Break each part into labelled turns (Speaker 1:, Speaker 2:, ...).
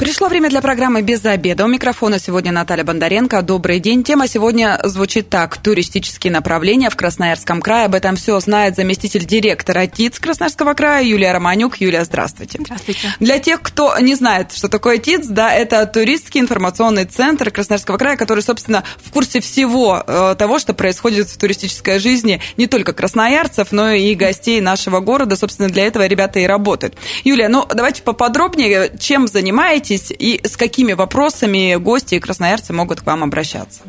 Speaker 1: Пришло время для программы «Без обеда». У микрофона сегодня Наталья Бондаренко. Добрый день. Тема сегодня звучит так. Туристические направления в Красноярском крае. Об этом все знает заместитель директора ТИЦ Красноярского края Юлия Романюк. Юлия, здравствуйте.
Speaker 2: Здравствуйте.
Speaker 1: Для тех, кто не знает, что такое ТИЦ, да, это туристский информационный центр Красноярского края, который, собственно, в курсе всего э, того, что происходит в туристической жизни не только красноярцев, но и гостей нашего города. Собственно, для этого ребята и работают. Юлия, ну давайте поподробнее, чем занимаетесь занимаетесь и с какими вопросами гости и красноярцы могут к вам обращаться?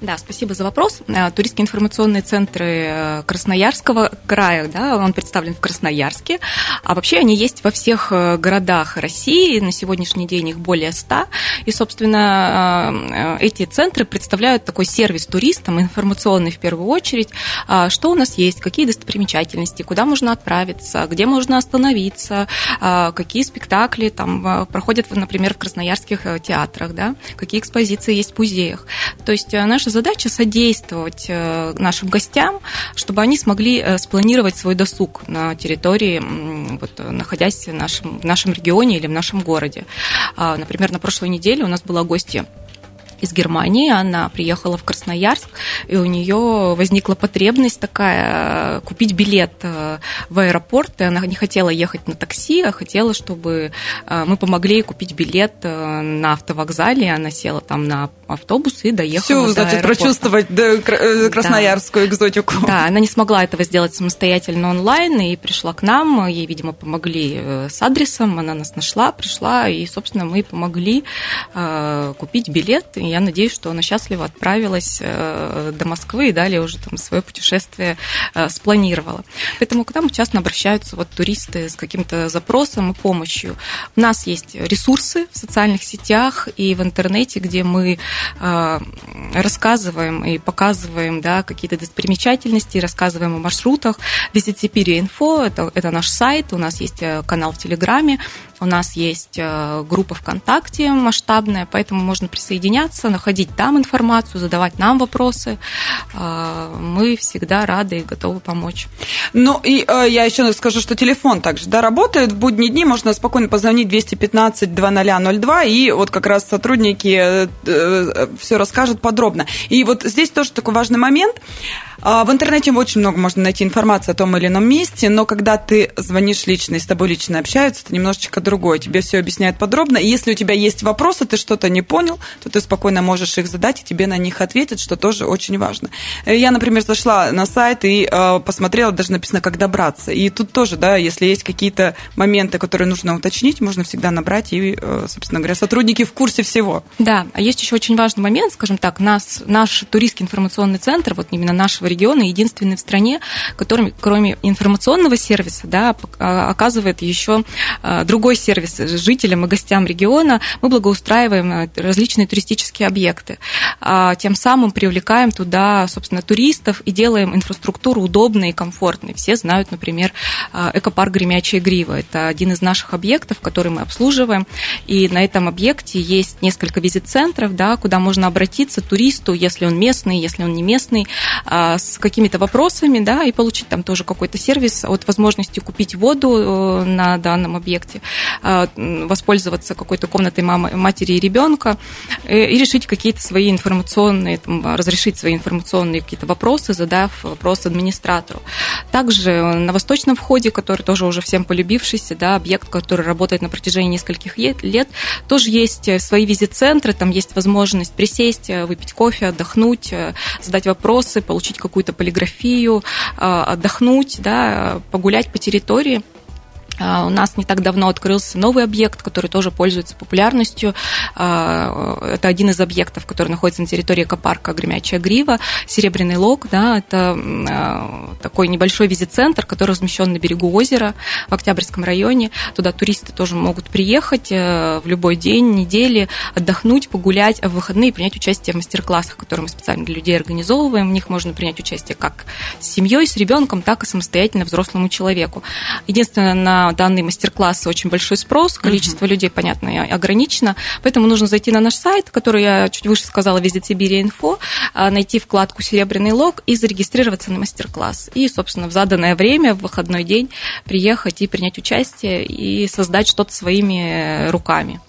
Speaker 2: Да, спасибо за вопрос. Э, туристские информационные центры э, Красноярского края, да, он представлен в Красноярске, а вообще они есть во всех э, городах России, на сегодняшний день их более 100, и, собственно, эти центры представляют такой сервис туристам, информационный в первую очередь, а, что у нас есть, какие достопримечательности, куда можно отправиться, где можно остановиться, а, какие спектакли там проходят, например, в красноярских театрах, да, какие экспозиции есть в музеях. То есть наша наша задача содействовать э, нашим гостям, чтобы они смогли э, спланировать свой досуг на территории, вот, находясь в нашем, в нашем регионе или в нашем городе. А, например, на прошлой неделе у нас была гостья из Германии. Она приехала в Красноярск, и у нее возникла потребность такая купить билет э, в аэропорт. И она не хотела ехать на такси, а хотела, чтобы э, мы помогли ей купить билет э, на автовокзале. Она села там на автобус и доехала
Speaker 1: Все,
Speaker 2: до
Speaker 1: значит,
Speaker 2: аэропорта.
Speaker 1: прочувствовать да, красноярскую да. экзотику.
Speaker 2: Да, она не смогла этого сделать самостоятельно онлайн и пришла к нам. Ей, видимо, помогли с адресом. Она нас нашла, пришла, и, собственно, мы помогли купить билет я надеюсь, что она счастливо отправилась э, до Москвы и далее уже там свое путешествие э, спланировала. Поэтому к нам часто обращаются вот туристы с каким-то запросом и помощью. У нас есть ресурсы в социальных сетях и в интернете, где мы э, рассказываем и показываем да, какие-то достопримечательности, рассказываем о маршрутах. Визитипирия инфо это, это наш сайт, у нас есть канал в Телеграме, у нас есть группа ВКонтакте масштабная, поэтому можно присоединяться находить там информацию, задавать нам вопросы. А, мы всегда рады и готовы помочь.
Speaker 1: Ну, и э, я еще скажу, что телефон также да, работает. В будние дни можно спокойно позвонить 215-2002, и вот как раз сотрудники э, э, все расскажут подробно. И вот здесь тоже такой важный момент – а, в интернете очень много можно найти информации о том или ином месте, но когда ты звонишь лично и с тобой лично общаются, это немножечко другое. Тебе все объясняют подробно. И если у тебя есть вопросы, ты что-то не понял, то ты спокойно можешь их задать, и тебе на них ответят, что тоже очень важно. Э, я, например, зашла на сайт и э, посмотрела, даже написано, как добраться. И тут тоже, да, если есть какие-то моменты, которые нужно уточнить, можно всегда набрать, и, э, собственно говоря, сотрудники в курсе всего.
Speaker 2: Да, а есть еще очень важный момент, скажем так, нас, наш туристский информационный центр, вот именно нашего региона единственный в стране, который, кроме информационного сервиса, да, а, оказывает еще другой сервис жителям и гостям региона. Мы благоустраиваем а, различные туристические объекты. Тем самым привлекаем туда, собственно, туристов и делаем инфраструктуру удобной и комфортной. Все знают, например, экопарк Гремячая Грива. Это один из наших объектов, который мы обслуживаем. И на этом объекте есть несколько визит-центров, да, куда можно обратиться туристу, если он местный, если он не местный, с какими-то вопросами, да, и получить там тоже какой-то сервис от возможности купить воду э, на данном объекте, э, воспользоваться какой-то комнатой мамы, матери и ребенка э, и решить какие-то свои информационные, там, разрешить свои информационные какие-то вопросы, задав вопрос администратору. Также на восточном входе, который тоже уже всем полюбившийся, да, объект, который работает на протяжении нескольких лет, тоже есть свои визит-центры, там есть возможность присесть, выпить кофе, отдохнуть, задать вопросы, получить какую-то полиграфию, а, отдохнуть, да, погулять по территории. А, у нас не так давно открылся новый объект, который тоже пользуется популярностью. А, это один из объектов, который находится на территории экопарка Гремячая Грива, Серебряный Лог. Да, это а, такой небольшой визит-центр, который размещен на берегу озера в Октябрьском районе. Туда туристы тоже могут приехать э, в любой день, недели, отдохнуть, погулять, в выходные принять участие в мастер-классах, которые мы специально для людей организовываем. В них можно принять участие как с семьей, с ребенком, так и самостоятельно взрослому человеку. Единственное, на на данные мастер-классы очень большой спрос, количество uh-huh. людей, понятно, ограничено, поэтому нужно зайти на наш сайт, который я чуть выше сказала, Visit Сибири Инфо, найти вкладку «Серебряный лог» и зарегистрироваться на мастер-класс. И, собственно, в заданное время, в выходной день приехать и принять участие и создать что-то своими руками.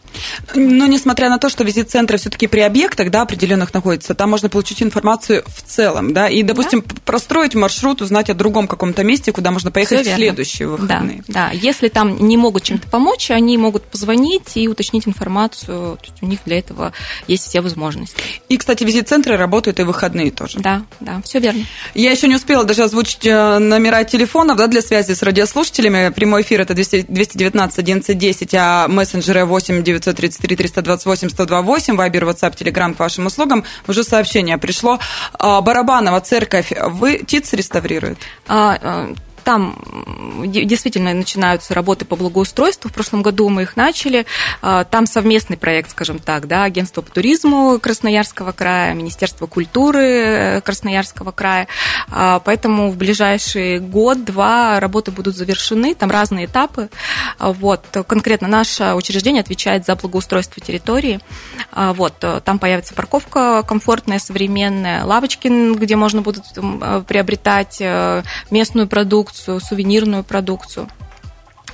Speaker 1: Но несмотря на то, что визит-центры все-таки при объектах, да, определенных находятся, там можно получить информацию в целом, да, и, допустим, да? простроить маршрут, узнать о другом каком-то месте, куда можно поехать в следующие выходные.
Speaker 2: Да, да, если там не могут чем-то помочь, они могут позвонить и уточнить информацию, то есть у них для этого есть все возможности.
Speaker 1: И, кстати, визит-центры работают и выходные тоже.
Speaker 2: Да, да, все верно.
Speaker 1: Я еще не успела даже озвучить э, номера телефонов, да, для связи с радиослушателями. Прямой эфир это 200, 219 1110, а мессенджеры 8 9 933 328 128, Вайбер, WhatsApp, Telegram к вашим услугам. Уже сообщение пришло. А, Барабанова церковь, вы ТИЦ реставрирует?
Speaker 2: А, а там действительно начинаются работы по благоустройству. В прошлом году мы их начали. А, там совместный проект, скажем так, да, агентство по туризму Красноярского края, Министерство культуры э, Красноярского края. А, поэтому в ближайший год-два работы будут завершены. Там разные этапы. А, вот. Конкретно наше учреждение отвечает за благоустройство территории. Вот. Там появится парковка комфортная, современная, лавочки, где можно будет приобретать э, местную продукцию, продукцию, сувенирную продукцию.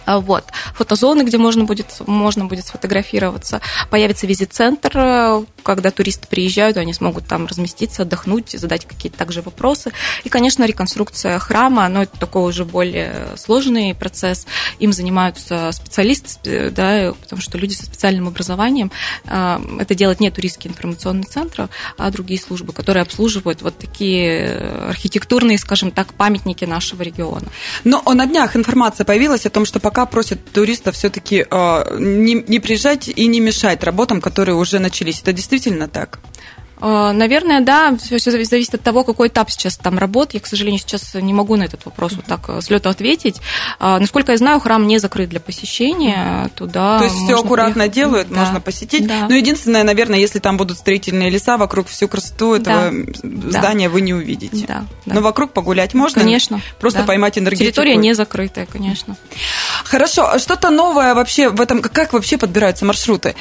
Speaker 2: А, вот. Фотозоны, где можно будет, можно будет сфотографироваться. Появится визит-центр, э, когда туристы приезжают, они смогут там разместиться, отдохнуть, задать какие-то также вопросы. И, конечно, реконструкция храма, но это такой уже более сложный процесс. Им занимаются специалисты, да, потому что люди со специальным образованием. А, это делать не туристский информационный центр, а другие службы, которые обслуживают вот такие архитектурные, скажем так, памятники нашего региона.
Speaker 1: Но на днях информация появилась о том, что пока просят туристов все-таки э, а, не, не приезжать и не мешать работам, которые уже начались. Это действительно так?
Speaker 2: А, наверное, да, все, все зависит от того, какой этап сейчас там работ. Я, к сожалению, сейчас не могу на этот вопрос вот так э, с лета ответить. А, насколько я знаю, храм не закрыт для посещения. Туда
Speaker 1: То есть все аккуратно приехать. делают, да. можно посетить. Да. Но единственное, наверное, если там будут строительные леса, вокруг всю красоту этого да. здания да. вы не увидите. Да. Да. Но вокруг погулять можно.
Speaker 2: Конечно.
Speaker 1: Просто да. поймать энергетику.
Speaker 2: Территория не закрытая, конечно.
Speaker 1: Хорошо. А что-то новое вообще в этом? Как вообще подбираются маршруты?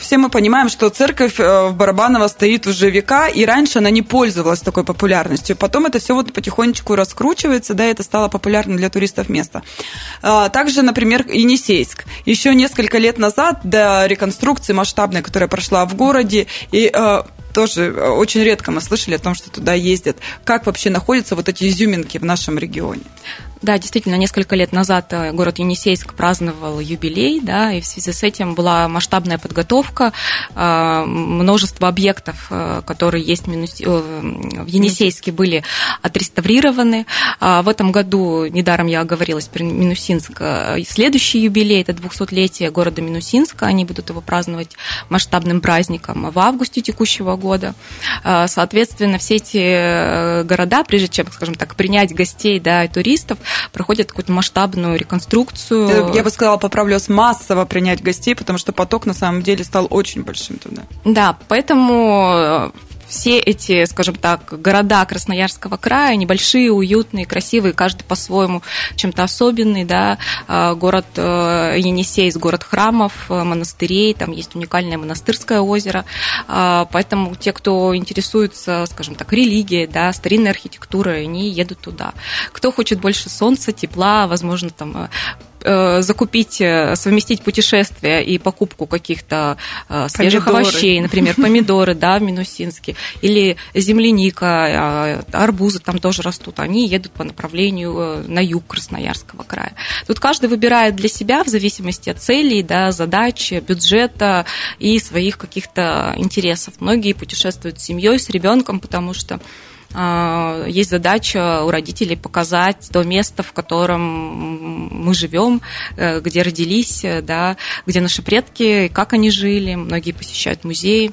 Speaker 1: Все мы понимаем, что церковь э, в Барабаново стоит уже века, и раньше она не пользовалась такой популярностью. Потом это все вот потихонечку раскручивается, да, и это стало популярным для туристов место. А, также, например, Енисейск. Еще несколько лет назад, до реконструкции масштабной, которая прошла в городе, и а, тоже очень редко мы слышали о том, что туда ездят. Как вообще находятся вот эти изюминки в нашем регионе?
Speaker 2: Да, действительно, несколько лет назад э, город Енисейск праздновал юбилей, да, и в связи с этим была масштабная подготовка, э, множество объектов, э, которые есть в Енисейске, были отреставрированы. А в этом году, недаром я оговорилась про Минусинск, следующий юбилей, это 200-летие города Минусинска, они будут его праздновать масштабным праздником в августе текущего года. Соответственно, все эти города, прежде чем, скажем так, принять гостей, да, и туристов, проходят какую-то масштабную реконструкцию.
Speaker 1: Я бы сказала, поправлюсь, массово принять гостей, потому что поток на самом деле стал очень большим туда.
Speaker 2: Да, поэтому все эти, скажем так, города Красноярского края, небольшие, уютные, красивые, каждый по-своему чем-то особенный, да, а, город э, Енисейс, город храмов, э, монастырей, там есть уникальное монастырское озеро, а, поэтому те, кто интересуется, скажем так, религией, да, старинной архитектурой, они едут туда. Кто хочет больше солнца, тепла, возможно, там э, закупить, э, совместить путешествие и покупку каких-то э, свежих помидоры. овощей, например, помидоры, да, в Минусинске, или земляника, арбузы там тоже растут, они едут по направлению на юг Красноярского края. Тут каждый выбирает для себя в зависимости от целей, да, задач, бюджета и своих каких-то интересов. Многие путешествуют с семьей, с ребенком, потому что есть задача у родителей показать то место, в котором мы живем, э, где родились, э, да, где наши предки, как они жили. Многие посещают музеи.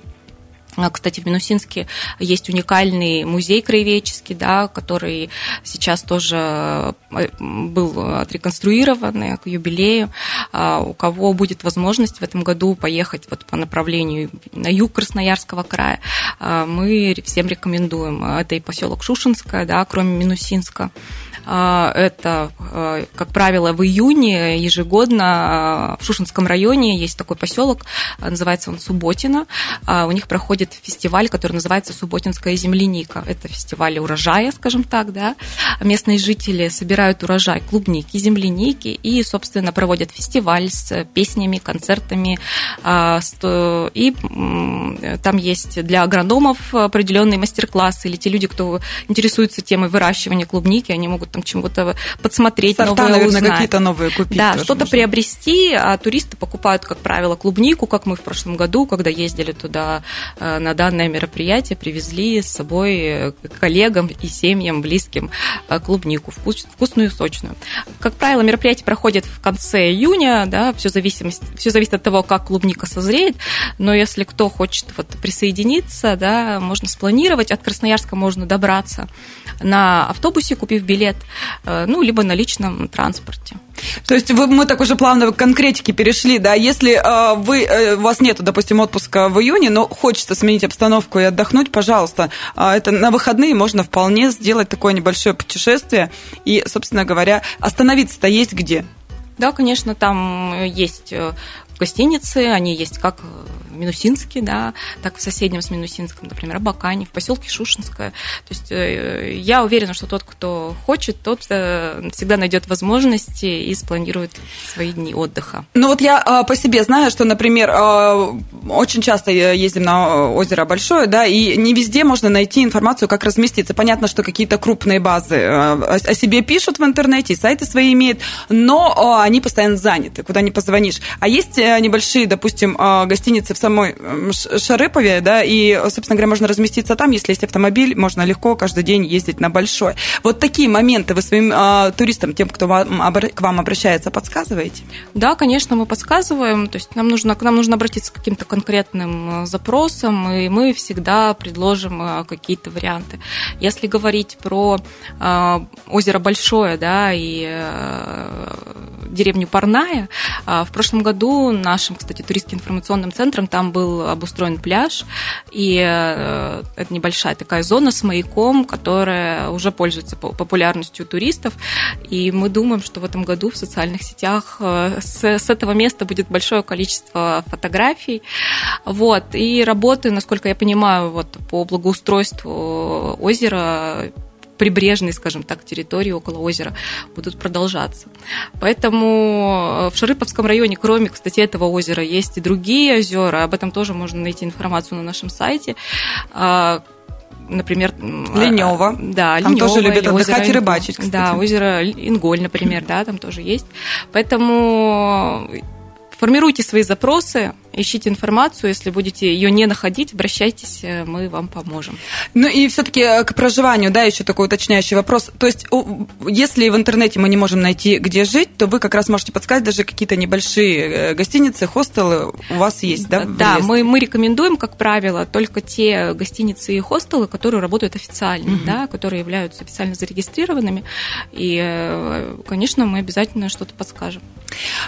Speaker 2: А, кстати, в Минусинске есть уникальный музей краеведческий, да, который сейчас тоже э, был отреконструирован к юбилею. А, у кого будет возможность в этом году поехать вот по направлению на юг Красноярского края, а, мы всем рекомендуем. Это и поселок Шушинское, да, кроме Минусинска. Это, как правило, в июне ежегодно в Шушинском районе есть такой поселок, называется он Субботино. У них проходит фестиваль, который называется Субботинская земляника. Это фестиваль урожая, скажем так, да. Местные жители собирают урожай клубники, земляники и, собственно, проводят фестиваль с песнями, концертами. И там есть для агрономов определенные мастер-классы или те люди, кто интересуется темой выращивания клубники, они могут там чему-то подсмотреть,
Speaker 1: Сорта,
Speaker 2: новое
Speaker 1: наверное,
Speaker 2: узнать.
Speaker 1: какие-то новые купить.
Speaker 2: Да, что-то приобрести, а туристы покупают, как правило, клубнику, как мы в прошлом году, когда ездили туда э, на данное мероприятие, привезли с собой э, коллегам и семьям близким э, клубнику, вкус- вкусную сочную. Как правило, мероприятие проходит в конце июня, да, все, зависимость, все зависит от того, как клубника созреет, но если кто хочет вот присоединиться, да, можно спланировать, от Красноярска можно добраться на автобусе, купив билет, ну, либо на личном транспорте.
Speaker 1: То есть вы, мы так уже плавно к конкретике перешли, да, если э, вы, э, у вас нету, допустим, отпуска в июне, но хочется сменить обстановку и отдохнуть, пожалуйста, э, это на выходные можно вполне сделать такое небольшое путешествие и, собственно говоря, остановиться-то есть где?
Speaker 2: Да, конечно, там есть э, гостиницы, они есть как в Минусинске, да, так в соседнем с Минусинском, например, Абакане, в поселке Шушинское. То есть э, я уверена, что тот, кто хочет, тот э, всегда найдет возможности и спланирует свои дни отдыха.
Speaker 1: Ну вот я э, по себе знаю, что, например, очень часто ездим на озеро Большое, да, и не везде можно найти информацию, как разместиться. Понятно, что какие-то крупные базы о себе пишут в интернете, сайты свои имеют, но они постоянно заняты, куда не позвонишь. А есть небольшие, допустим, э, гостиницы в самой Шарыпове, да, и, собственно говоря, можно разместиться там, если есть автомобиль, можно легко каждый день ездить на Большой. Вот такие моменты вы своим э, туристам, тем, кто вам, к вам обращается, подсказываете?
Speaker 2: Да, конечно, мы подсказываем. То есть нам нужно, к нам нужно обратиться к каким-то конкретным э, запросам, и мы всегда предложим какие-то варианты. Если говорить про озеро Большое, да, и деревню Парная, э, в прошлом году нашим, кстати, туристским информационным центром там был обустроен пляж, и э, это небольшая такая зона с маяком, которая уже пользуется по- популярностью туристов, и мы думаем, что в этом году в социальных сетях э, с, с этого места будет большое количество фотографий, вот, и работы, насколько я понимаю, вот по благоустройству озера прибрежной, скажем так, территории около озера будут продолжаться. Поэтому э, в Шарыповском районе, кроме, кстати, этого озера, есть и другие озера. Об этом тоже можно найти информацию на нашем сайте. А, Например,
Speaker 1: Ленева.
Speaker 2: Да,
Speaker 1: Там
Speaker 2: Ленева
Speaker 1: тоже любят
Speaker 2: или озеро
Speaker 1: отдыхать и рыбачить, кстати.
Speaker 2: Да, озеро Инголь, например, да, там тоже есть. Поэтому формируйте свои запросы, ищите информацию, если будете ее не находить, обращайтесь, э, мы вам поможем.
Speaker 1: Ну и все-таки к проживанию, да, еще такой уточняющий вопрос. То есть, если в интернете мы не можем найти, где жить, то вы как раз можете подсказать даже какие-то небольшие э, гостиницы, хостелы у вас есть, да?
Speaker 2: Да, мы, мы рекомендуем, как правило, только те гостиницы и хостелы, которые работают официально, да, которые являются официально зарегистрированными. И, э, конечно, мы обязательно что-то подскажем.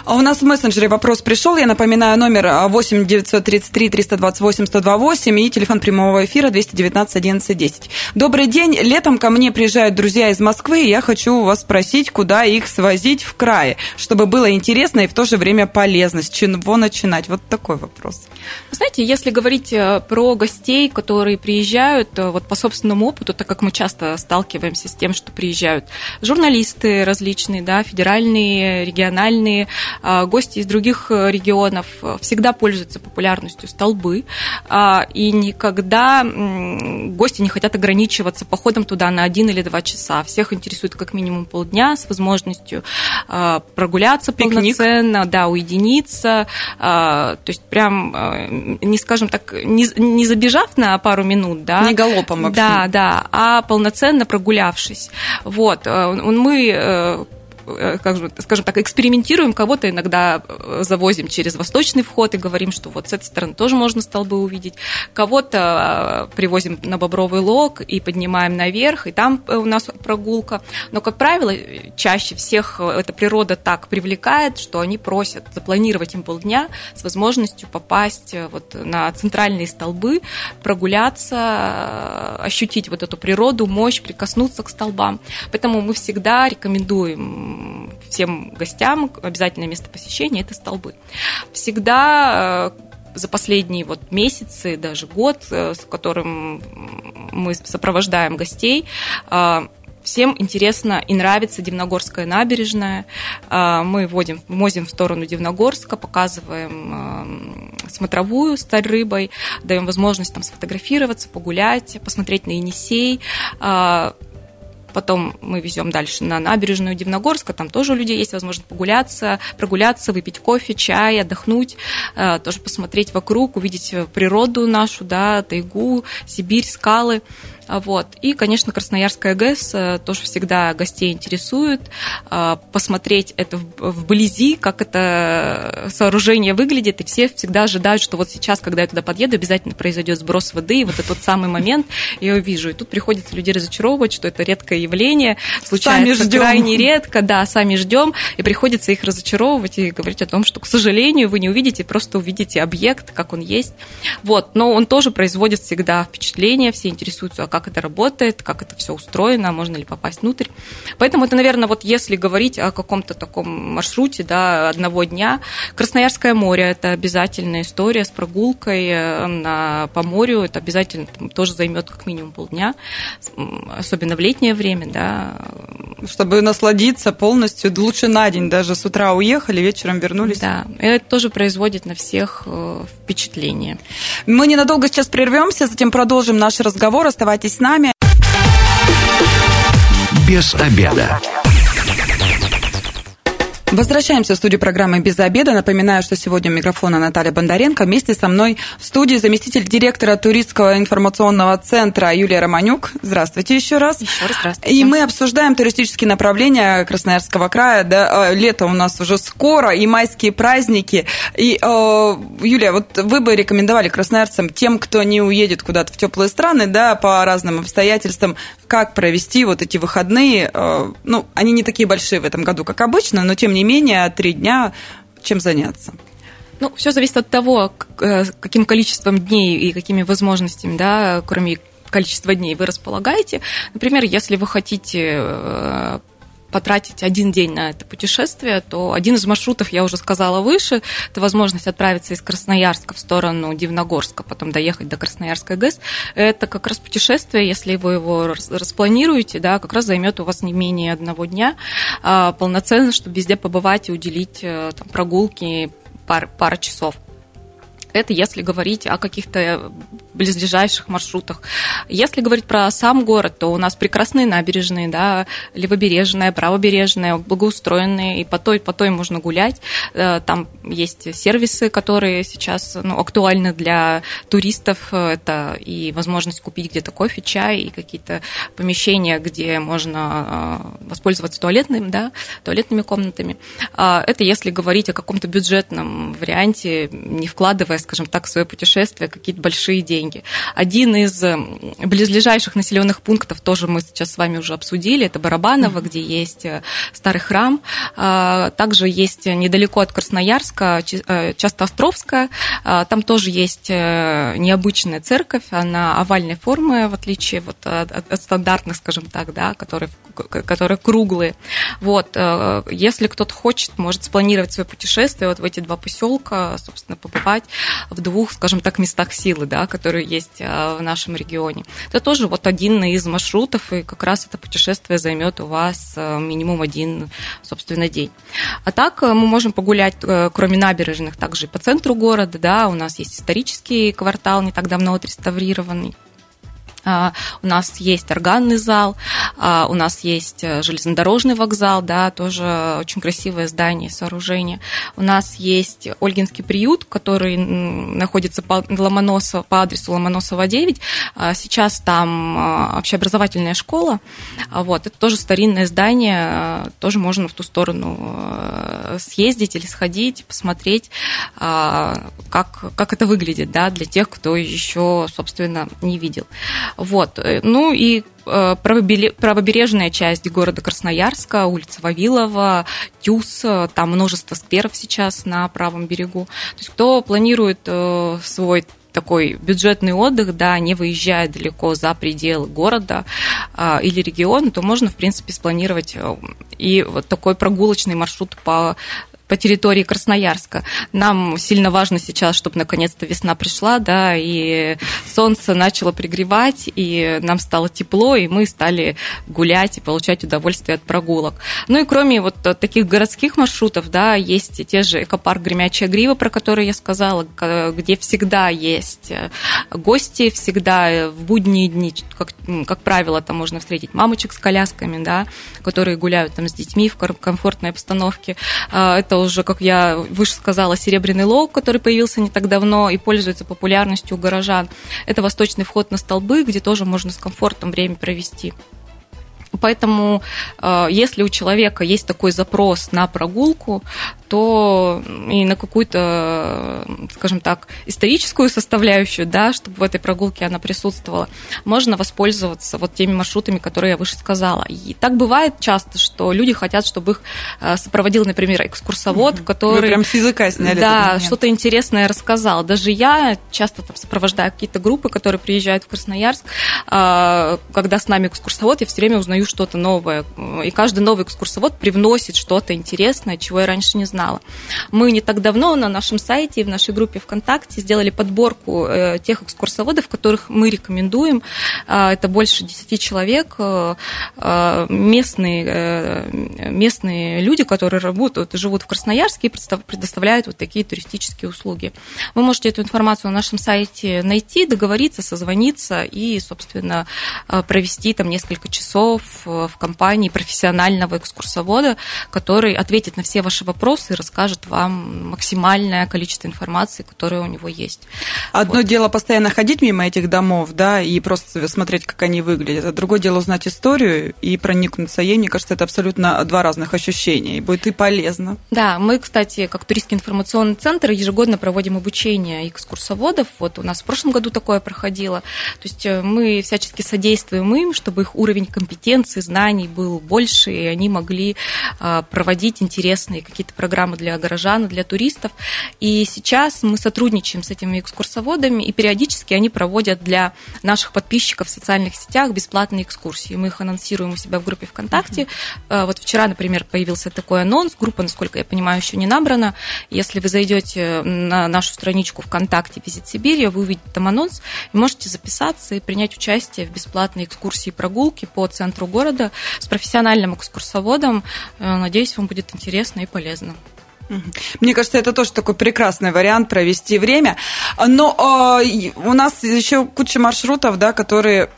Speaker 1: А У нас в мессенджере вопрос пришел. Я напоминаю, номер а, 8 933 328 128 и телефон прямого эфира 219 11 10. Добрый день. Летом ко мне приезжают друзья из Москвы, и я хочу у вас спросить, куда их свозить в крае, чтобы было интересно и в то же время полезно. С чего начинать? Вот такой вопрос.
Speaker 2: Знаете, если говорить э, про гостей, которые приезжают, э, вот по собственному опыту, так как мы часто сталкиваемся с тем, что приезжают журналисты различные, да, федеральные, региональные, а, гости из других э, регионов, всегда пользуются популярностью столбы, а, и никогда гости не хотят ограничиваться походом туда на один или два часа. Всех интересует как минимум полдня с возможностью а, прогуляться
Speaker 1: Пикник.
Speaker 2: полноценно, да, уединиться, а, то есть прям, не скажем так, не, не забежав на пару минут, да,
Speaker 1: Не галопом вообще.
Speaker 2: да, да, а полноценно прогулявшись. Вот, э, мы э, скажем так, экспериментируем, кого-то иногда завозим через восточный вход и говорим, что вот с этой стороны тоже можно столбы увидеть. Кого-то привозим на Бобровый лог и поднимаем наверх, и там у нас прогулка. Но, как правило, чаще всех эта природа так привлекает, что они просят запланировать им полдня с возможностью попасть вот на центральные столбы, прогуляться, ощутить вот эту природу, мощь, прикоснуться к столбам. Поэтому мы всегда рекомендуем всем гостям обязательное место посещения – это столбы. Всегда э, за последние вот месяцы, даже год, э, с которым мы сопровождаем гостей, э, Всем интересно и нравится Дивногорская набережная. Мы водим, возим в сторону Дивногорска, показываем смотровую с рыбой, даем возможность там сфотографироваться, погулять, посмотреть на Енисей, Потом мы везем дальше на набережную Дивногорска, там тоже у людей есть возможность погуляться, прогуляться, выпить кофе, чай, отдохнуть, э, тоже посмотреть вокруг, увидеть природу нашу, да, тайгу, Сибирь, скалы. А, вот. И, конечно, Красноярская ГЭС э, тоже всегда гостей интересует. А, посмотреть это вблизи, как это сооружение выглядит. И все всегда ожидают, что вот сейчас, когда я туда подъеду, обязательно произойдет сброс воды. И вот этот самый момент я увижу. И тут приходится людей разочаровывать, что это редкое явление. Случается крайне редко. Да, сами ждем. И приходится их разочаровывать и говорить о том, что, к сожалению, вы не увидите, просто увидите объект, как он есть. Вот. Но он тоже производит всегда впечатление. Все интересуются, а как это работает, как это все устроено, можно ли попасть внутрь. Поэтому это, наверное, вот если говорить о каком-то таком маршруте да, одного дня, Красноярское море – это обязательная история с прогулкой э, на, по морю, это обязательно там, тоже займет как минимум полдня, особенно в летнее время, да.
Speaker 1: Чтобы насладиться полностью, лучше на день, даже с утра уехали, вечером вернулись.
Speaker 2: Да, это тоже производит на всех э, впечатление.
Speaker 1: Мы ненадолго сейчас прервемся, затем продолжим наш разговор. Оставайтесь с нами.
Speaker 3: Без обеда.
Speaker 1: Возвращаемся в студию программы «Без обеда». Напоминаю, что сегодня у микрофона Наталья Бондаренко. Вместе со мной в студии заместитель директора туристского информационного центра Юлия Романюк. Здравствуйте еще раз.
Speaker 2: Еще раз здравствуйте.
Speaker 1: И мы обсуждаем туристические направления Красноярского края. Да, э, лето у нас уже скоро, и майские праздники. И, э, Юлия, вот вы бы рекомендовали красноярцам, тем, кто не уедет куда-то в теплые страны, да, по разным обстоятельствам, как провести вот эти выходные. Э, ну, они не такие большие в этом году, как обычно, но тем не менее три дня чем заняться?
Speaker 2: Ну, все зависит от того, э, каким количеством дней и какими возможностями, да, кроме количества дней вы располагаете. Например, если вы хотите э, потратить один день на это путешествие, то один из маршрутов, я уже сказала выше, это возможность отправиться из Красноярска в сторону Дивногорска, потом доехать до Красноярской ГЭС. Это как раз путешествие, если вы его распланируете, да, как раз займет у вас не менее одного дня а, полноценно, чтобы везде побывать и уделить э, там, прогулки пар, пара часов. Это если говорить о каких-то близлежащих маршрутах. Если говорить про сам город, то у нас прекрасные набережные, да, левобережная, правобережная, благоустроенные, и по той, по той можно гулять. Э, там есть сервисы, которые сейчас ну, актуальны для туристов. Это и возможность купить где-то кофе, чай, и какие-то помещения, где можно э, воспользоваться туалетным, да, туалетными комнатами. А это если говорить о каком-то бюджетном варианте, не вкладывая, скажем так, в свое путешествие какие-то большие деньги. Один из близлежащих населенных пунктов тоже мы сейчас с вами уже обсудили, это Барабаново, где есть э, старый храм. А, также есть недалеко от Красноярска э, Частоостровская, а, там тоже есть э, необычная церковь, она овальной формы, в отличие вот от, от стандартных, скажем так, да, которые, которые круглые. Вот. Если кто-то хочет, может спланировать свое путешествие вот в эти два поселка, собственно, побывать в двух, скажем так, местах силы, да, которые есть а, в нашем регионе. Это тоже вот один из маршрутов, и как раз это путешествие займет у вас а, минимум один, собственно, день. А так а, мы можем погулять, кроме набережных, также и по центру города, да, у нас есть исторический квартал, не так давно отреставрированный у нас есть органный зал, а, у нас есть э, железнодорожный вокзал, да, тоже очень красивое здание, сооружение. У нас есть Ольгинский приют, который находится по, Ломоносова, по адресу Ломоносова 9. А, сейчас там общеобразовательная школа. Вот, это тоже старинное здание, тоже можно в ту сторону съездить или сходить, посмотреть, как, как это выглядит, да, для тех, кто еще, собственно, не видел. Вот. Ну и э, правобережная часть города Красноярска, улица Вавилова, Тюс, там множество скверов сейчас на правом берегу. То есть кто планирует э, свой такой бюджетный отдых, да, не выезжая далеко за пределы города а, или региона, то можно, в принципе, спланировать и вот такой прогулочный маршрут по по территории Красноярска. Нам сильно важно сейчас, чтобы наконец-то весна пришла, да, и солнце начало пригревать, и нам стало тепло, и мы стали гулять и получать удовольствие от прогулок. Ну и кроме вот таких городских маршрутов, да, есть те же экопарк Гремячая Грива, про который я сказала, где всегда есть гости, всегда в будние дни, как, как правило, там можно встретить мамочек с колясками, да, которые гуляют там с детьми в комфортной обстановке. А, это это уже, как я выше сказала, серебряный лог, который появился не так давно и пользуется популярностью у горожан. Это восточный вход на столбы, где тоже можно с комфортом время провести. Поэтому, э, если у человека есть такой запрос на прогулку, то и на какую-то, скажем так, историческую составляющую, да, чтобы в этой прогулке она присутствовала, можно воспользоваться вот теми маршрутами, которые я выше сказала. И так бывает часто, что люди хотят, чтобы их э, сопроводил, например, экскурсовод, который... Вы
Speaker 1: прям с языка сняли.
Speaker 2: Да, что-то интересное рассказал. Даже я часто там сопровождаю какие-то группы, которые приезжают в Красноярск, э, когда с нами экскурсовод, я все время узнаю что-то новое. И каждый новый экскурсовод привносит что-то интересное, чего я раньше не знала. Мы не так давно на нашем сайте и в нашей группе ВКонтакте сделали подборку э, тех экскурсоводов, которых мы рекомендуем. А, это больше 10 человек, э, э, местные, местные люди, которые работают, живут в Красноярске и предоставляют вот такие туристические услуги. Вы можете эту информацию на нашем сайте найти, договориться, созвониться и, собственно, провести там несколько часов в компании профессионального экскурсовода, который ответит на все ваши вопросы и расскажет вам максимальное количество информации, которое у него есть.
Speaker 1: Одно вот. дело постоянно ходить мимо этих домов, да, и просто смотреть, как они выглядят, а другое дело узнать историю и проникнуться ей. Мне кажется, это абсолютно два разных ощущения, и будет и полезно.
Speaker 2: Да, мы, кстати, как туристский информационный центр, ежегодно проводим обучение экскурсоводов. Вот у нас в прошлом году такое проходило. То есть э, мы всячески содействуем им, чтобы их уровень компетенции, знаний был больше, и они могли а, проводить интересные какие-то программы программы для горожан, для туристов. И сейчас мы сотрудничаем с этими экскурсоводами, и периодически они проводят для наших подписчиков в социальных сетях бесплатные экскурсии. Мы их анонсируем у себя в группе ВКонтакте. Uh-huh. Вот вчера, например, появился такой анонс. Группа, насколько я понимаю, еще не набрана. Если вы зайдете на нашу страничку ВКонтакте «Визит Сибирь», вы увидите там анонс, и можете записаться и принять участие в бесплатной экскурсии и прогулке по центру города с профессиональным экскурсоводом. Э, надеюсь, вам будет интересно и полезно.
Speaker 1: Мне кажется, это тоже такой прекрасный вариант провести время. Но э, у нас еще куча маршрутов, да, которые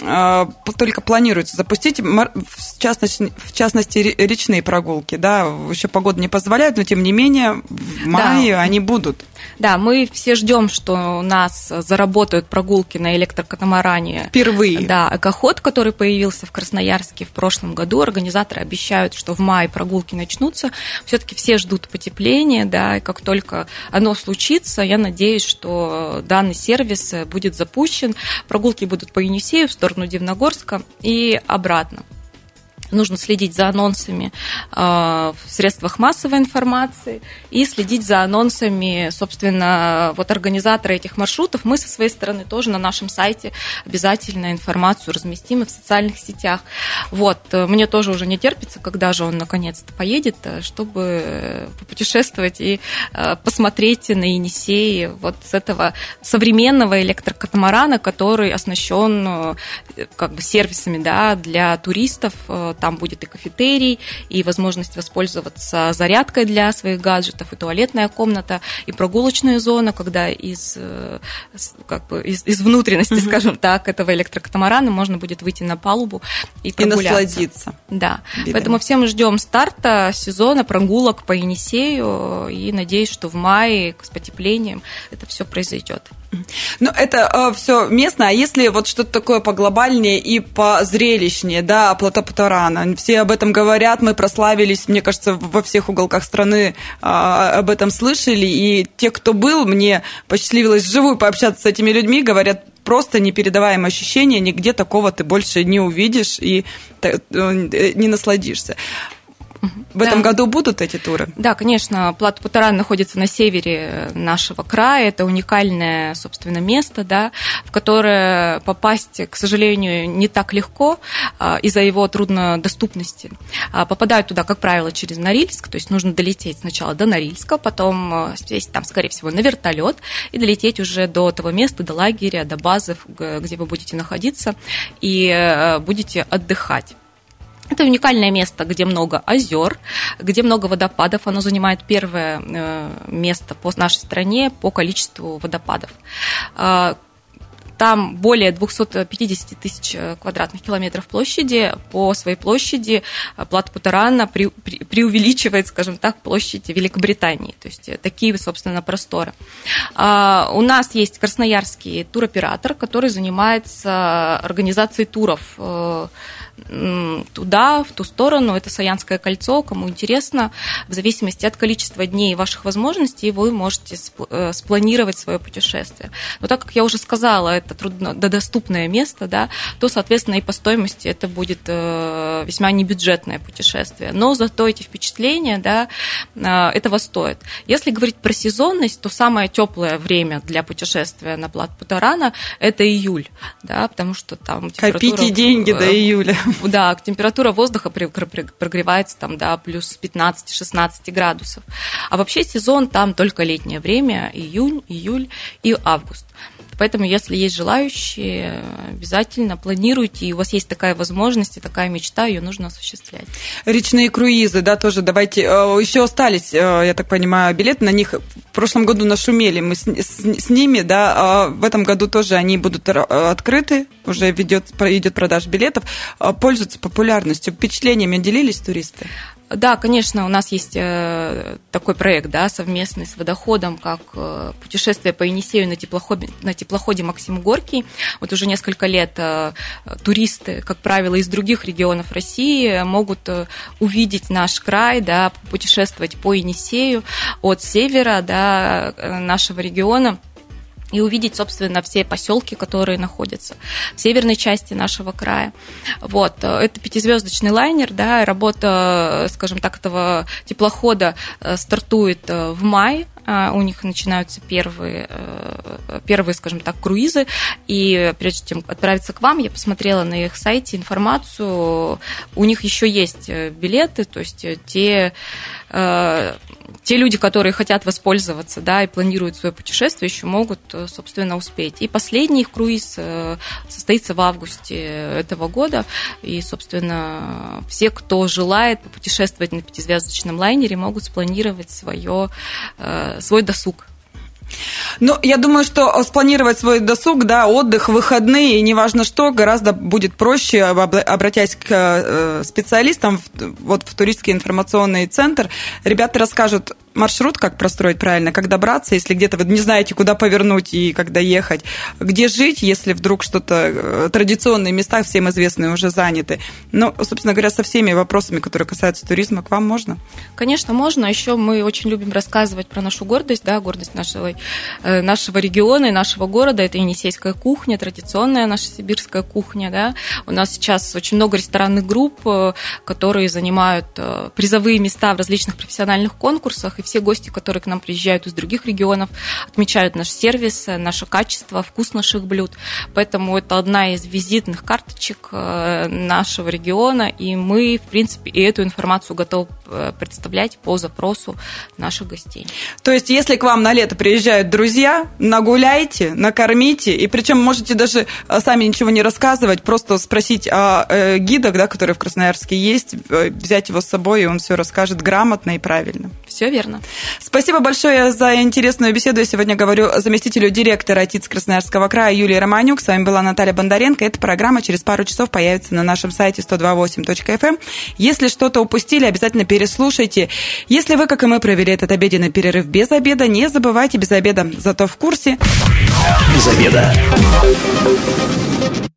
Speaker 1: э, только планируется запустить, в частности, в частности, речные прогулки. Да, еще погода не позволяет, но тем не менее в мае да. они будут.
Speaker 2: Да, мы все ждем, что у нас заработают прогулки на электрокатамаране.
Speaker 1: Впервые.
Speaker 2: Да, экоход, который появился в Красноярске в прошлом году. Организаторы обещают, что в мае прогулки начнутся. Все-таки все ждут потепления, да, и как только оно случится, я надеюсь, что данный сервис будет запущен. Прогулки будут по Енисею в сторону Дивногорска и обратно нужно следить за анонсами а, в средствах массовой информации и следить за анонсами, собственно, вот организаторы этих маршрутов. Мы со своей стороны тоже на нашем сайте обязательно информацию разместим и в социальных сетях. Вот, мне тоже уже не терпится, когда же он наконец-то поедет, чтобы попутешествовать и а, посмотреть на Енисей вот с этого современного электрокатамарана, который оснащен как бы сервисами да, для туристов, там будет и кафетерий, и возможность воспользоваться зарядкой для своих гаджетов, и туалетная комната, и прогулочная зона, когда из, как бы, из, из внутренности, угу. скажем так, этого электрокатамарана можно будет выйти на палубу и прогуляться.
Speaker 1: И насладиться.
Speaker 2: Да. Видами. Поэтому всем ждем старта сезона прогулок по Енисею и надеюсь, что в мае с потеплением это все произойдет.
Speaker 1: Ну, это э, все местно, а если вот что-то такое поглобальнее и позрелищнее, да, Плата Путарана, все об этом говорят, мы прославились, мне кажется, во всех уголках страны э, об этом слышали, и те, кто был, мне посчастливилось вживую пообщаться с этими людьми, говорят, просто непередаваемое ощущение, нигде такого ты больше не увидишь и э, не насладишься. В да. этом году будут эти туры?
Speaker 2: Да, конечно. Плат Путаран находится на севере нашего края. Это уникальное, собственно, место, да, в которое попасть, к сожалению, не так легко а, из-за его труднодоступности. А, попадают туда, как правило, через Норильск, то есть нужно долететь сначала до Норильска, потом а, сесть там, скорее всего, на вертолет и долететь уже до того места, до лагеря, до базы, где вы будете находиться и будете отдыхать. Это уникальное место, где много озер, где много водопадов. Оно занимает первое э, место по нашей стране по количеству водопадов. А, там более 250 тысяч э, квадратных километров площади. По своей площади э, Плат Путарана преувеличивает, скажем так, площадь Великобритании. То есть такие, собственно, просторы. У нас есть красноярский туроператор, который занимается организацией туров туда, в ту сторону, это Саянское кольцо, кому интересно, в зависимости от количества дней и ваших возможностей, вы можете э, спланировать свое путешествие. Но так как я уже сказала, это труднодоступное место, да, то, соответственно, и по стоимости это будет э, весьма небюджетное путешествие. Но зато эти впечатления, да, э, этого стоит. Если говорить про сезонность, то самое теплое время для путешествия на Плат Путарана – это июль, да, потому что там
Speaker 1: температура... Копите деньги до июля.
Speaker 2: Да, температура воздуха прогревается там до плюс 15-16 градусов. А вообще сезон там только летнее время, июнь, июль и август. Поэтому, если есть желающие, обязательно планируйте, и у вас есть такая возможность и такая мечта, ее нужно осуществлять.
Speaker 1: Речные круизы, да, тоже давайте. Э, Еще остались, э, я так понимаю, билеты на них. В прошлом году нашумели мы с, с, с ними, да, а в этом году тоже они будут открыты, уже ведет, идет продаж билетов, э, пользуются популярностью. Впечатлениями делились туристы?
Speaker 2: Да, конечно, у нас есть э, такой проект, да, совместный с водоходом, как э, путешествие по Енисею на теплоходе, на теплоходе Максим Горький. Вот уже несколько лет э, туристы, как правило, из других регионов России могут увидеть наш край, да, путешествовать по Енисею от севера, да, нашего региона и увидеть, собственно, все поселки, которые находятся в северной части нашего края. Вот. Это пятизвездочный лайнер, да, работа, скажем так, этого теплохода э, стартует э, в мае, а, у них начинаются первые, э, первые, скажем так, круизы, и прежде чем отправиться к вам, я посмотрела на их сайте информацию, у них еще есть билеты, то есть те те люди, которые хотят воспользоваться, да, и планируют свое путешествие, еще могут, э, собственно, успеть. И последний их круиз э, состоится в августе этого года, и, собственно, все, кто желает путешествовать на пятизвездочном лайнере, могут спланировать свое, э, свой досуг.
Speaker 1: Ну, я думаю, что спланировать свой досуг, да, отдых, выходные, неважно что, гораздо будет проще, обратясь к э, специалистам, вот в туристский информационный центр. Ребята расскажут маршрут, как простроить правильно, как добраться, если где-то вы не знаете, куда повернуть и когда ехать, где жить, если вдруг что-то, э, традиционные места, всем известные, уже заняты. Ну, собственно говоря, со всеми вопросами, которые касаются туризма, к вам можно?
Speaker 2: Конечно, можно. Еще мы очень любим рассказывать про нашу гордость, да, гордость нашего, э, нашего региона и нашего города. Это енисейская кухня, традиционная наша сибирская кухня, да. У нас сейчас очень много ресторанных групп, э, которые занимают призовые места в различных профессиональных конкурсах, и все гости, которые к нам приезжают из других регионов, отмечают наш сервис, наше качество, вкус наших блюд. Поэтому это одна из визитных карточек э, нашего региона, и мы, в принципе, и эту информацию готовы э, представлять по запросу наших гостей.
Speaker 1: То есть, если к вам на лето приезжают друзья, нагуляйте, накормите, и причем можете даже э, сами ничего не рассказывать, просто спросить о гидах, да, которые в Красноярске есть, взять его с собой, и он все расскажет грамотно и правильно.
Speaker 2: Все верно.
Speaker 1: Спасибо большое за интересную беседу. Я сегодня говорю заместителю директора ТИЦ Красноярского края Юлии Романюк. С вами была Наталья Бондаренко. Эта программа через пару часов появится на нашем сайте 128.fm. Эм. Если что-то упустили, обязательно переслушайте. Если вы, как и мы, провели этот обеденный перерыв без обеда, не забывайте без обеда, зато в курсе.
Speaker 3: Без обеда.